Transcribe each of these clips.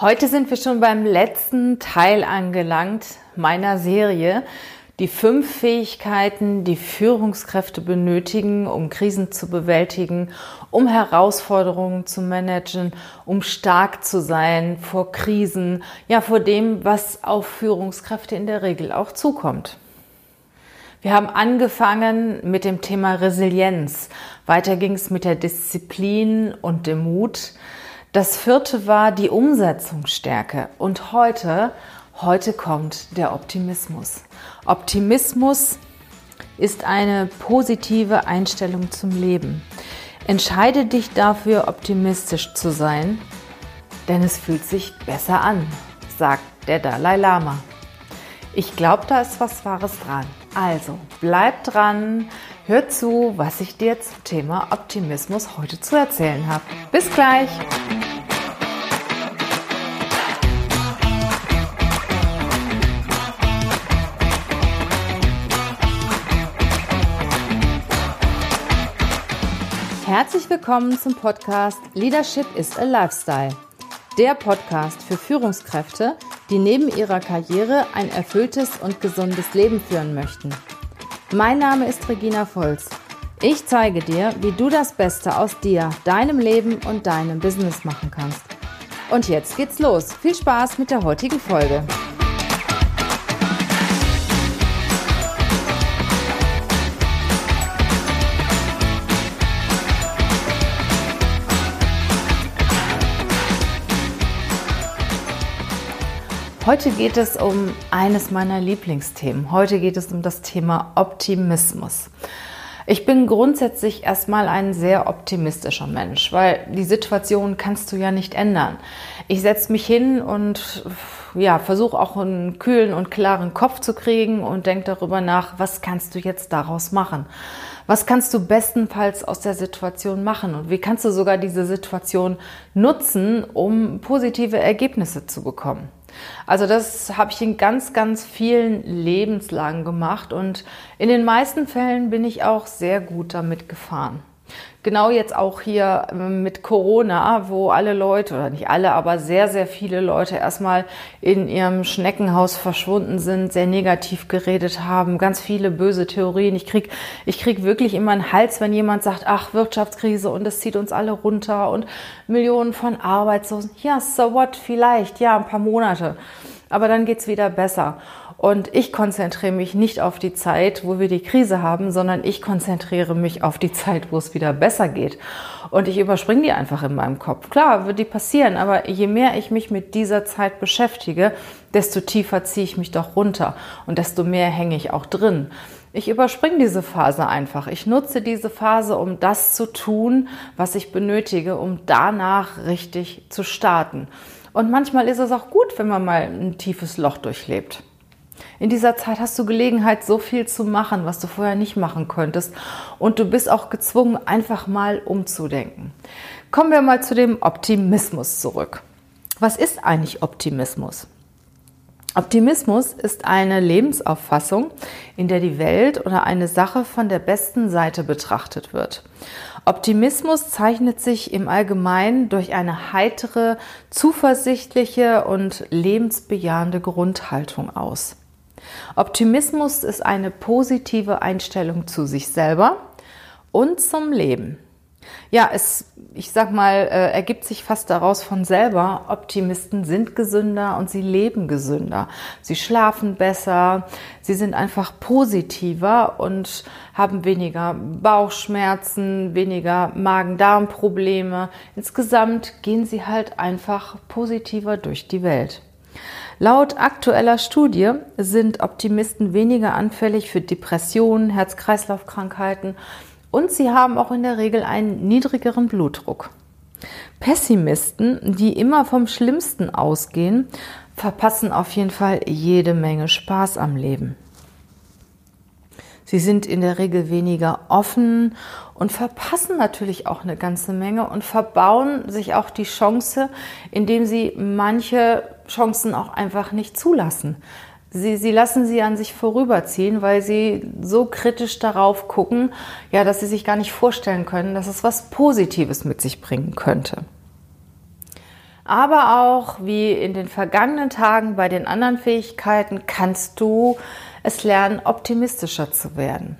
Heute sind wir schon beim letzten Teil angelangt meiner Serie. Die fünf Fähigkeiten, die Führungskräfte benötigen, um Krisen zu bewältigen, um Herausforderungen zu managen, um stark zu sein vor Krisen, ja vor dem, was auf Führungskräfte in der Regel auch zukommt. Wir haben angefangen mit dem Thema Resilienz. Weiter ging es mit der Disziplin und dem Mut. Das vierte war die Umsetzungsstärke. Und heute, heute kommt der Optimismus. Optimismus ist eine positive Einstellung zum Leben. Entscheide dich dafür, optimistisch zu sein, denn es fühlt sich besser an, sagt der Dalai Lama. Ich glaube, da ist was Wahres dran. Also, bleib dran, hör zu, was ich dir zum Thema Optimismus heute zu erzählen habe. Bis gleich! Herzlich willkommen zum Podcast Leadership is a Lifestyle. Der Podcast für Führungskräfte, die neben ihrer Karriere ein erfülltes und gesundes Leben führen möchten. Mein Name ist Regina Volz. Ich zeige dir, wie du das Beste aus dir, deinem Leben und deinem Business machen kannst. Und jetzt geht's los. Viel Spaß mit der heutigen Folge. Heute geht es um eines meiner Lieblingsthemen. Heute geht es um das Thema Optimismus. Ich bin grundsätzlich erstmal ein sehr optimistischer Mensch, weil die Situation kannst du ja nicht ändern. Ich setze mich hin und ja, versuche auch einen kühlen und klaren Kopf zu kriegen und denke darüber nach, was kannst du jetzt daraus machen? Was kannst du bestenfalls aus der Situation machen und wie kannst du sogar diese Situation nutzen, um positive Ergebnisse zu bekommen? Also das habe ich in ganz, ganz vielen Lebenslagen gemacht und in den meisten Fällen bin ich auch sehr gut damit gefahren. Genau jetzt auch hier ähm, mit Corona, wo alle Leute, oder nicht alle, aber sehr, sehr viele Leute erstmal in ihrem Schneckenhaus verschwunden sind, sehr negativ geredet haben, ganz viele böse Theorien. Ich krieg, ich krieg wirklich immer einen Hals, wenn jemand sagt, ach, Wirtschaftskrise und es zieht uns alle runter und Millionen von Arbeitslosen. Ja, so what, vielleicht, ja, ein paar Monate. Aber dann geht's wieder besser. Und ich konzentriere mich nicht auf die Zeit, wo wir die Krise haben, sondern ich konzentriere mich auf die Zeit, wo es wieder besser geht. Und ich überspringe die einfach in meinem Kopf. Klar, wird die passieren, aber je mehr ich mich mit dieser Zeit beschäftige, desto tiefer ziehe ich mich doch runter und desto mehr hänge ich auch drin. Ich überspringe diese Phase einfach. Ich nutze diese Phase, um das zu tun, was ich benötige, um danach richtig zu starten. Und manchmal ist es auch gut, wenn man mal ein tiefes Loch durchlebt. In dieser Zeit hast du Gelegenheit, so viel zu machen, was du vorher nicht machen könntest. Und du bist auch gezwungen, einfach mal umzudenken. Kommen wir mal zu dem Optimismus zurück. Was ist eigentlich Optimismus? Optimismus ist eine Lebensauffassung, in der die Welt oder eine Sache von der besten Seite betrachtet wird. Optimismus zeichnet sich im Allgemeinen durch eine heitere, zuversichtliche und lebensbejahende Grundhaltung aus. Optimismus ist eine positive Einstellung zu sich selber und zum Leben. Ja, es, ich sag mal, äh, ergibt sich fast daraus von selber. Optimisten sind gesünder und sie leben gesünder. Sie schlafen besser, sie sind einfach positiver und haben weniger Bauchschmerzen, weniger Magen-Darm-Probleme. Insgesamt gehen sie halt einfach positiver durch die Welt. Laut aktueller Studie sind Optimisten weniger anfällig für Depressionen, Herz-Kreislauf-Krankheiten und sie haben auch in der Regel einen niedrigeren Blutdruck. Pessimisten, die immer vom Schlimmsten ausgehen, verpassen auf jeden Fall jede Menge Spaß am Leben. Sie sind in der Regel weniger offen und verpassen natürlich auch eine ganze Menge und verbauen sich auch die Chance, indem sie manche Chancen auch einfach nicht zulassen. Sie, sie lassen sie an sich vorüberziehen, weil sie so kritisch darauf gucken, ja, dass sie sich gar nicht vorstellen können, dass es was Positives mit sich bringen könnte. Aber auch wie in den vergangenen Tagen bei den anderen Fähigkeiten kannst du es lernen, optimistischer zu werden.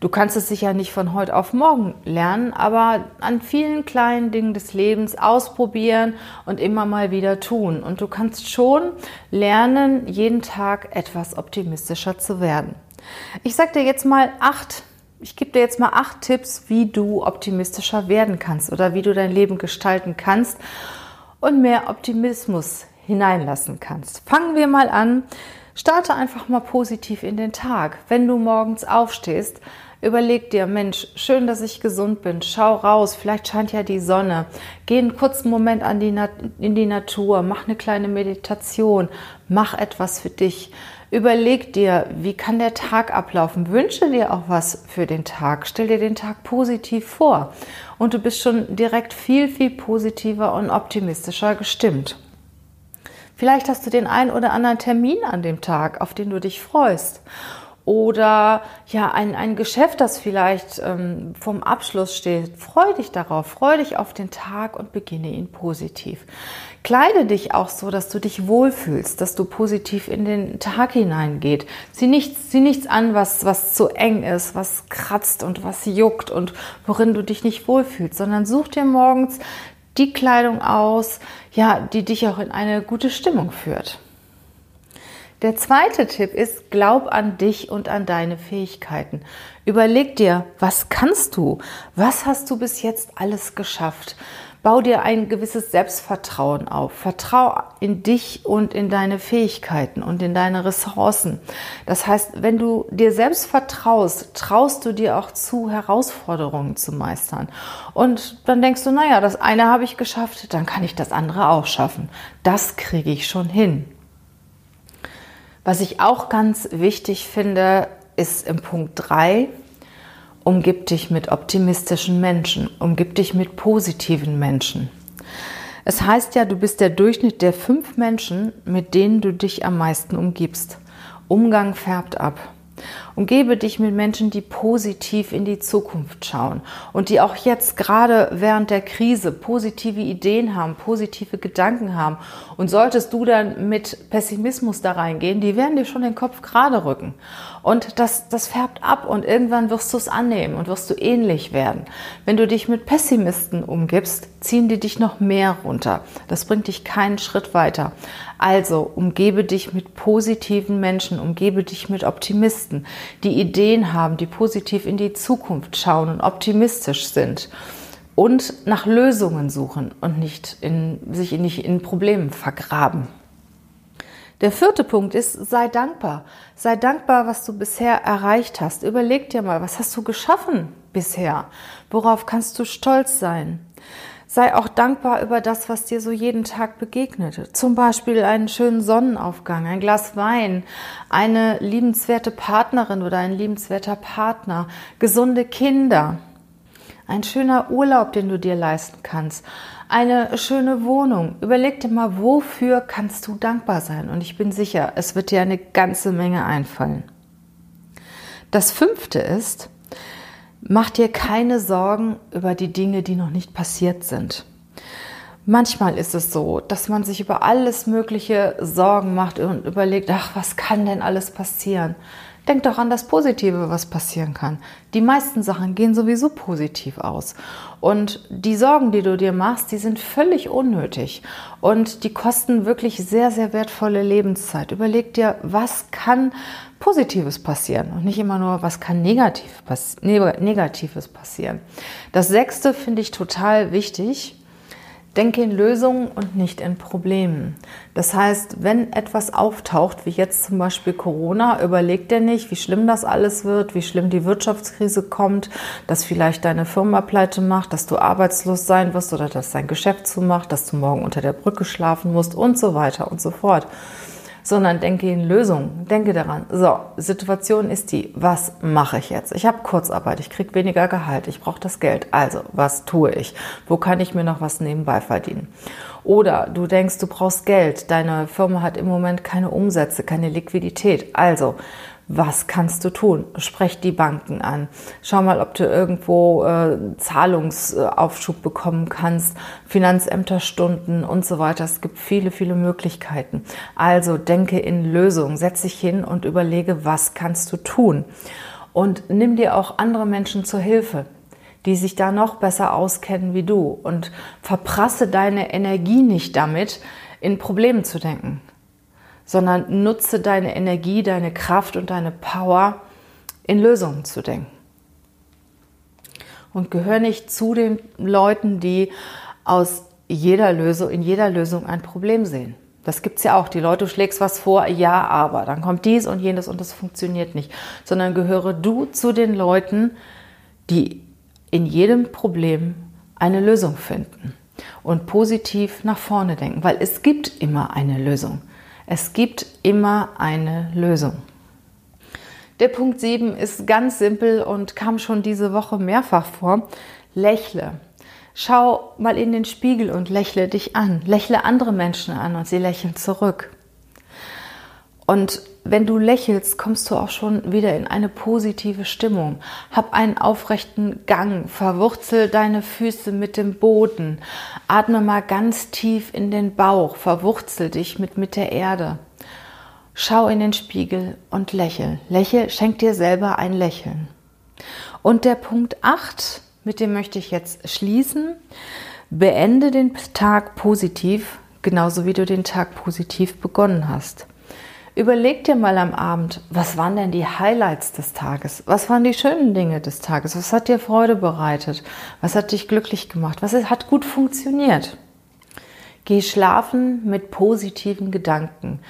Du kannst es sicher nicht von heute auf morgen lernen, aber an vielen kleinen Dingen des Lebens ausprobieren und immer mal wieder tun. Und du kannst schon lernen, jeden Tag etwas optimistischer zu werden. Ich sage dir jetzt mal acht, ich gebe dir jetzt mal acht Tipps, wie du optimistischer werden kannst oder wie du dein Leben gestalten kannst und mehr Optimismus hineinlassen kannst. Fangen wir mal an. Starte einfach mal positiv in den Tag. Wenn du morgens aufstehst, Überleg dir, Mensch, schön, dass ich gesund bin. Schau raus, vielleicht scheint ja die Sonne. Geh einen kurzen Moment an die in die Natur, mach eine kleine Meditation, mach etwas für dich. Überleg dir, wie kann der Tag ablaufen? Wünsche dir auch was für den Tag. Stell dir den Tag positiv vor. Und du bist schon direkt viel, viel positiver und optimistischer gestimmt. Vielleicht hast du den einen oder anderen Termin an dem Tag, auf den du dich freust oder ja ein, ein Geschäft, das vielleicht ähm, vom Abschluss steht. Freu dich darauf, freu dich auf den Tag und beginne ihn positiv. Kleide dich auch so, dass du dich wohlfühlst, dass du positiv in den Tag hineingeht. Sieh nichts, sieh nichts an, was, was zu eng ist, was kratzt und was juckt und worin du dich nicht wohlfühlst, sondern such dir morgens die Kleidung aus, ja, die dich auch in eine gute Stimmung führt. Der zweite Tipp ist, glaub an dich und an deine Fähigkeiten. Überleg dir, was kannst du? Was hast du bis jetzt alles geschafft? Bau dir ein gewisses Selbstvertrauen auf. Vertrau in dich und in deine Fähigkeiten und in deine Ressourcen. Das heißt, wenn du dir selbst vertraust, traust du dir auch zu, Herausforderungen zu meistern. Und dann denkst du, naja, das eine habe ich geschafft, dann kann ich das andere auch schaffen. Das kriege ich schon hin. Was ich auch ganz wichtig finde, ist im Punkt 3, umgib dich mit optimistischen Menschen, umgib dich mit positiven Menschen. Es heißt ja, du bist der Durchschnitt der fünf Menschen, mit denen du dich am meisten umgibst. Umgang färbt ab. Umgebe dich mit Menschen, die positiv in die Zukunft schauen und die auch jetzt gerade während der Krise positive Ideen haben, positive Gedanken haben. Und solltest du dann mit Pessimismus da reingehen, die werden dir schon den Kopf gerade rücken. Und das, das färbt ab und irgendwann wirst du es annehmen und wirst du ähnlich werden. Wenn du dich mit Pessimisten umgibst, ziehen die dich noch mehr runter. Das bringt dich keinen Schritt weiter. Also umgebe dich mit positiven Menschen, umgebe dich mit Optimisten, die Ideen haben, die positiv in die Zukunft schauen und optimistisch sind und nach Lösungen suchen und nicht in, sich nicht in Problemen vergraben. Der vierte Punkt ist, sei dankbar. Sei dankbar, was du bisher erreicht hast. Überleg dir mal, was hast du geschaffen bisher? Worauf kannst du stolz sein? Sei auch dankbar über das, was dir so jeden Tag begegnet. Zum Beispiel einen schönen Sonnenaufgang, ein Glas Wein, eine liebenswerte Partnerin oder ein liebenswerter Partner, gesunde Kinder, ein schöner Urlaub, den du dir leisten kannst, eine schöne Wohnung. Überleg dir mal, wofür kannst du dankbar sein? Und ich bin sicher, es wird dir eine ganze Menge einfallen. Das fünfte ist, Mach dir keine Sorgen über die Dinge, die noch nicht passiert sind. Manchmal ist es so, dass man sich über alles Mögliche Sorgen macht und überlegt, ach, was kann denn alles passieren? Denk doch an das Positive, was passieren kann. Die meisten Sachen gehen sowieso positiv aus. Und die Sorgen, die du dir machst, die sind völlig unnötig. Und die kosten wirklich sehr, sehr wertvolle Lebenszeit. Überleg dir, was kann Positives passieren und nicht immer nur, was kann Negatives passieren. Das sechste finde ich total wichtig. Denke in Lösungen und nicht in Problemen. Das heißt, wenn etwas auftaucht, wie jetzt zum Beispiel Corona, überleg dir nicht, wie schlimm das alles wird, wie schlimm die Wirtschaftskrise kommt, dass vielleicht deine Firma pleite macht, dass du arbeitslos sein wirst oder dass dein Geschäft zumacht, dass du morgen unter der Brücke schlafen musst und so weiter und so fort sondern denke in Lösungen. Denke daran, so, Situation ist die, was mache ich jetzt? Ich habe Kurzarbeit, ich kriege weniger Gehalt, ich brauche das Geld. Also, was tue ich? Wo kann ich mir noch was nebenbei verdienen? Oder du denkst, du brauchst Geld, deine Firma hat im Moment keine Umsätze, keine Liquidität. Also, Was kannst du tun? Sprech die Banken an. Schau mal, ob du irgendwo äh, Zahlungsaufschub bekommen kannst, Finanzämterstunden und so weiter. Es gibt viele, viele Möglichkeiten. Also denke in Lösungen, setz dich hin und überlege, was kannst du tun. Und nimm dir auch andere Menschen zur Hilfe die sich da noch besser auskennen wie du und verprasse deine Energie nicht damit, in Problemen zu denken sondern nutze deine Energie, deine Kraft und deine Power in Lösungen zu denken. Und gehör nicht zu den Leuten, die aus jeder Lösung, in jeder Lösung ein Problem sehen. Das gibt es ja auch. Die Leute, du schlägst was vor, ja, aber. Dann kommt dies und jenes und das funktioniert nicht. Sondern gehöre du zu den Leuten, die in jedem Problem eine Lösung finden und positiv nach vorne denken, weil es gibt immer eine Lösung. Es gibt immer eine Lösung. Der Punkt 7 ist ganz simpel und kam schon diese Woche mehrfach vor. Lächle. Schau mal in den Spiegel und lächle dich an. Lächle andere Menschen an und sie lächeln zurück. Und wenn du lächelst, kommst du auch schon wieder in eine positive Stimmung. Hab einen aufrechten Gang, verwurzel deine Füße mit dem Boden. Atme mal ganz tief in den Bauch, verwurzel dich mit, mit der Erde. Schau in den Spiegel und lächel. Lächel, schenk dir selber ein Lächeln. Und der Punkt 8, mit dem möchte ich jetzt schließen. Beende den Tag positiv, genauso wie du den Tag positiv begonnen hast. Überleg dir mal am Abend, was waren denn die Highlights des Tages? Was waren die schönen Dinge des Tages? Was hat dir Freude bereitet? Was hat dich glücklich gemacht? Was hat gut funktioniert? Geh schlafen mit positiven Gedanken.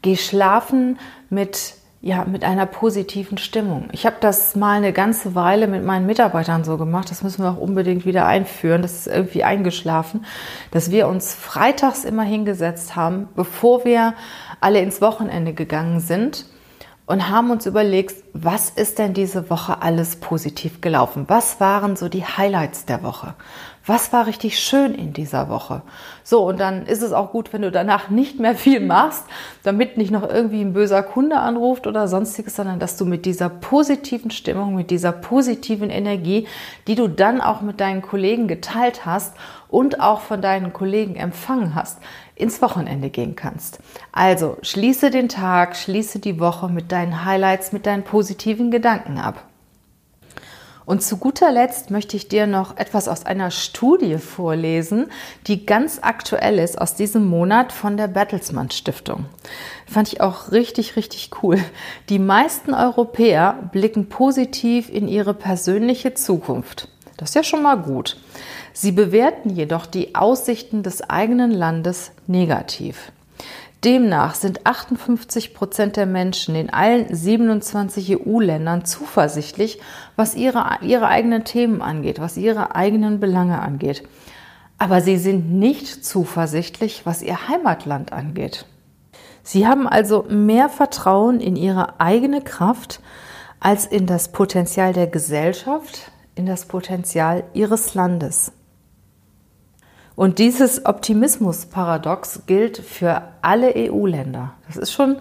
Geh schlafen mit ja, mit einer positiven Stimmung. Ich habe das mal eine ganze Weile mit meinen Mitarbeitern so gemacht. Das müssen wir auch unbedingt wieder einführen. Das ist irgendwie eingeschlafen, dass wir uns freitags immer hingesetzt haben, bevor wir alle ins Wochenende gegangen sind und haben uns überlegt, was ist denn diese Woche alles positiv gelaufen? Was waren so die Highlights der Woche? Was war richtig schön in dieser Woche? So, und dann ist es auch gut, wenn du danach nicht mehr viel machst, damit nicht noch irgendwie ein böser Kunde anruft oder sonstiges, sondern dass du mit dieser positiven Stimmung, mit dieser positiven Energie, die du dann auch mit deinen Kollegen geteilt hast und auch von deinen Kollegen empfangen hast, ins Wochenende gehen kannst. Also schließe den Tag, schließe die Woche mit deinen Highlights, mit deinen positiven Gedanken ab. Und zu guter Letzt möchte ich dir noch etwas aus einer Studie vorlesen, die ganz aktuell ist aus diesem Monat von der Bertelsmann Stiftung. Fand ich auch richtig, richtig cool. Die meisten Europäer blicken positiv in ihre persönliche Zukunft. Das ist ja schon mal gut. Sie bewerten jedoch die Aussichten des eigenen Landes negativ. Demnach sind 58 Prozent der Menschen in allen 27 EU-Ländern zuversichtlich, was ihre, ihre eigenen Themen angeht, was ihre eigenen Belange angeht. Aber sie sind nicht zuversichtlich, was ihr Heimatland angeht. Sie haben also mehr Vertrauen in ihre eigene Kraft als in das Potenzial der Gesellschaft, in das Potenzial ihres Landes. Und dieses Optimismusparadox gilt für alle EU-Länder. Das ist schon,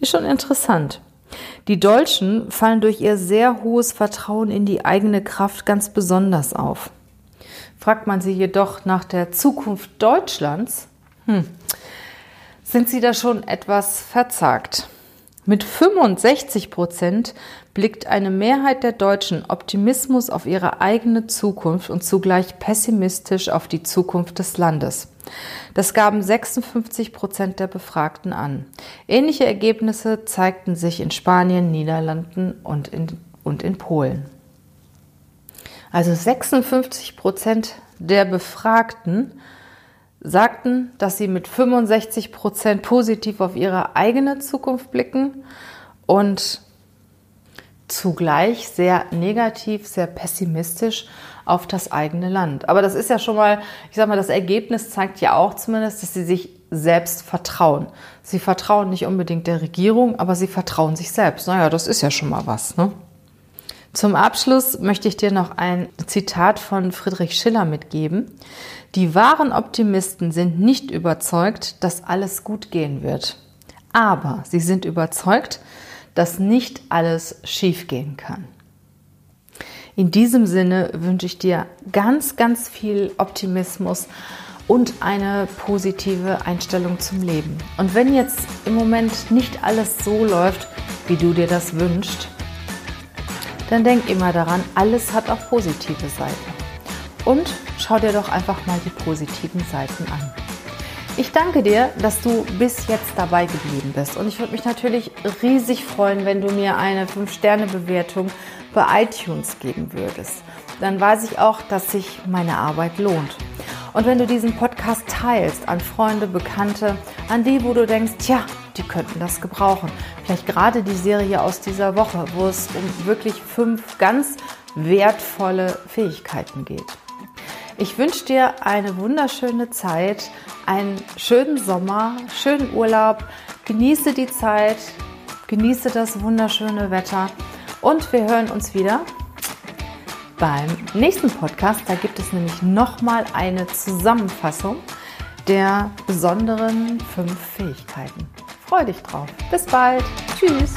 ist schon interessant. Die Deutschen fallen durch ihr sehr hohes Vertrauen in die eigene Kraft ganz besonders auf. Fragt man sie jedoch nach der Zukunft Deutschlands, hm, sind sie da schon etwas verzagt. Mit 65 Prozent blickt eine Mehrheit der Deutschen Optimismus auf ihre eigene Zukunft und zugleich pessimistisch auf die Zukunft des Landes. Das gaben 56 Prozent der Befragten an. Ähnliche Ergebnisse zeigten sich in Spanien, Niederlanden und in, und in Polen. Also 56 Prozent der Befragten sagten, dass sie mit 65 Prozent positiv auf ihre eigene Zukunft blicken und zugleich sehr negativ, sehr pessimistisch auf das eigene Land. Aber das ist ja schon mal, ich sag mal, das Ergebnis zeigt ja auch zumindest, dass sie sich selbst vertrauen. Sie vertrauen nicht unbedingt der Regierung, aber sie vertrauen sich selbst. Naja, das ist ja schon mal was. Ne? Zum Abschluss möchte ich dir noch ein Zitat von Friedrich Schiller mitgeben. Die wahren Optimisten sind nicht überzeugt, dass alles gut gehen wird. Aber sie sind überzeugt, dass nicht alles schiefgehen kann. In diesem Sinne wünsche ich dir ganz, ganz viel Optimismus und eine positive Einstellung zum Leben. Und wenn jetzt im Moment nicht alles so läuft, wie du dir das wünschst, dann denk immer daran, alles hat auch positive Seiten. Und schau dir doch einfach mal die positiven Seiten an. Ich danke dir, dass du bis jetzt dabei geblieben bist. Und ich würde mich natürlich riesig freuen, wenn du mir eine 5-Sterne-Bewertung bei iTunes geben würdest. Dann weiß ich auch, dass sich meine Arbeit lohnt. Und wenn du diesen Podcast teilst an Freunde, Bekannte, an die, wo du denkst, tja, die könnten das gebrauchen. Vielleicht gerade die Serie aus dieser Woche, wo es um wirklich fünf ganz wertvolle Fähigkeiten geht. Ich wünsche dir eine wunderschöne Zeit, einen schönen Sommer, schönen Urlaub. Genieße die Zeit, genieße das wunderschöne Wetter und wir hören uns wieder beim nächsten Podcast. Da gibt es nämlich nochmal eine Zusammenfassung der besonderen fünf Fähigkeiten. Freue dich drauf. Bis bald. Tschüss.